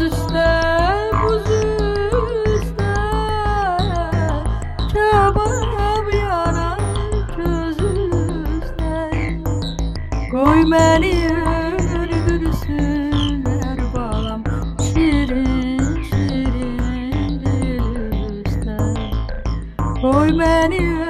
Buz üstte, buz üstte Kebap yanar köz üstte Koy beni öldürsünler balam Şirin şirin üstte Koy beni öldürsünler